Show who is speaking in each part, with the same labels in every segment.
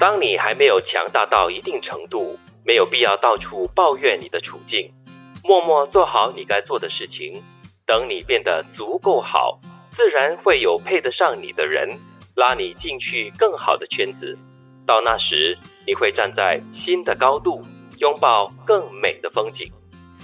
Speaker 1: 当你还没有强大到一定程度，没有必要到处抱怨你的处境，默默做好你该做的事情。等你变得足够好，自然会有配得上你的人拉你进去更好的圈子。到那时，你会站在新的高度，拥抱更美的风景。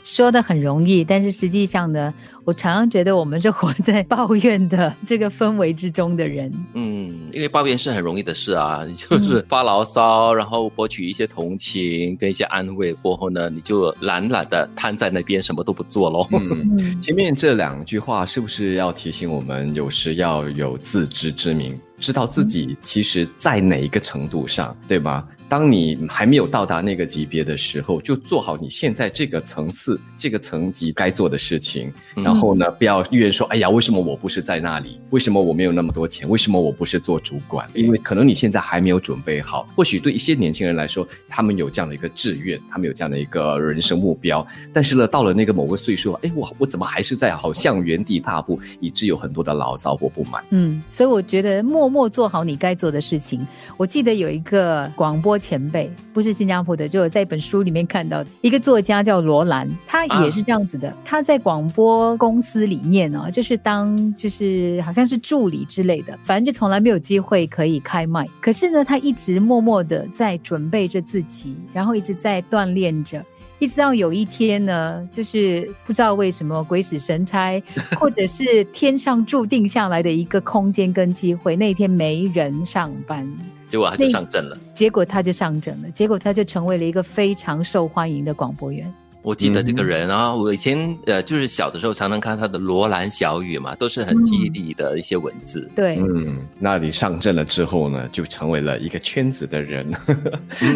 Speaker 2: 说的很容易，但是实际上呢，我常常觉得我们是活在抱怨的这个氛围之中的人。
Speaker 3: 嗯，因为抱怨是很容易的事啊，你就是发牢骚，然后博取一些同情跟一些安慰过后呢，你就懒懒的瘫在那边，什么都不做喽。
Speaker 4: 嗯，前面这两句话是不是要提醒我们，有时要有自知之明，知道自己其实在哪一个程度上，对吗？当你还没有到达那个级别的时候，就做好你现在这个层次、这个层级该做的事情。然后呢，不要怨说：“哎呀，为什么我不是在那里？为什么我没有那么多钱？为什么我不是做主管？”因为可能你现在还没有准备好。或许对一些年轻人来说，他们有这样的一个志愿，他们有这样的一个人生目标。但是呢，到了那个某个岁数，哎，我我怎么还是在好像原地踏步，以致有很多的牢骚或不满。
Speaker 2: 嗯，所以我觉得默默做好你该做的事情。我记得有一个广播。前辈不是新加坡的，就有在一本书里面看到一个作家叫罗兰，他也是这样子的。他在广播公司里面呢，就是当就是好像是助理之类的，反正就从来没有机会可以开麦。可是呢，他一直默默的在准备着自己，然后一直在锻炼着，一直到有一天呢，就是不知道为什么鬼使神差，或者是天上注定下来的一个空间跟机会，那一天没人上班。
Speaker 3: 结果他就上阵了，
Speaker 2: 结果他就上阵了，结果他就成为了一个非常受欢迎的广播员。
Speaker 3: 我记得这个人啊，我以前呃就是小的时候常常看他的罗兰小语嘛，都是很激励的一些文字。
Speaker 2: 对，
Speaker 4: 嗯，那你上阵了之后呢，就成为了一个圈子的人，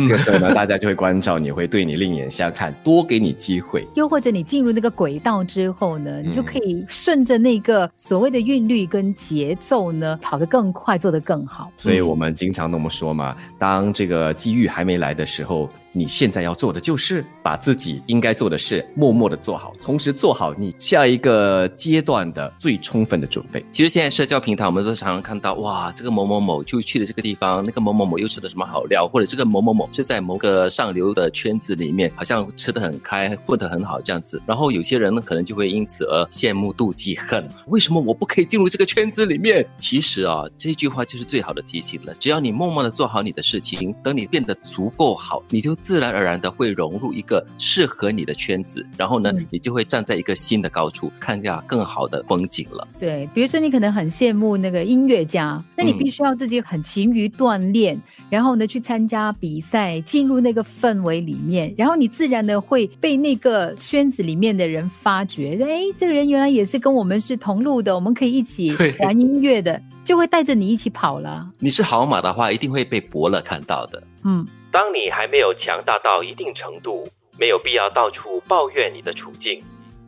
Speaker 4: 这个时候呢，大家就会关照你，会对你另眼相看，多给你机会。
Speaker 2: 又或者你进入那个轨道之后呢，你就可以顺着那个所谓的韵律跟节奏呢，跑得更快，做得更好。
Speaker 4: 所以我们经常那么说嘛，当这个机遇还没来的时候。你现在要做的就是把自己应该做的事默默的做好，同时做好你下一个阶段的最充分的准备。
Speaker 3: 其实现在社交平台我们都常常看到，哇，这个某某某就去了这个地方，那个某某某又吃了什么好料，或者这个某某某是在某个上流的圈子里面，好像吃的很开，混得很好这样子。然后有些人呢，可能就会因此而羡慕、妒忌、恨，为什么我不可以进入这个圈子里面？其实啊，这句话就是最好的提醒了。只要你默默的做好你的事情，等你变得足够好，你就。自然而然的会融入一个适合你的圈子，然后呢，你就会站在一个新的高处，看下更好的风景了。
Speaker 2: 对，比如说你可能很羡慕那个音乐家，那你必须要自己很勤于锻炼，然后呢去参加比赛，进入那个氛围里面，然后你自然的会被那个圈子里面的人发觉，说：“哎，这个人原来也是跟我们是同路的，我们可以一起玩音乐的，就会带着你一起跑了。”
Speaker 3: 你是好马的话，一定会被伯乐看到的。
Speaker 2: 嗯。
Speaker 1: 当你还没有强大到一定程度，没有必要到处抱怨你的处境，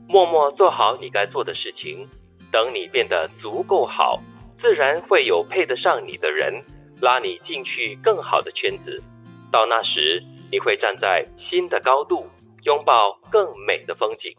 Speaker 1: 默默做好你该做的事情。等你变得足够好，自然会有配得上你的人拉你进去更好的圈子。到那时，你会站在新的高度，拥抱更美的风景。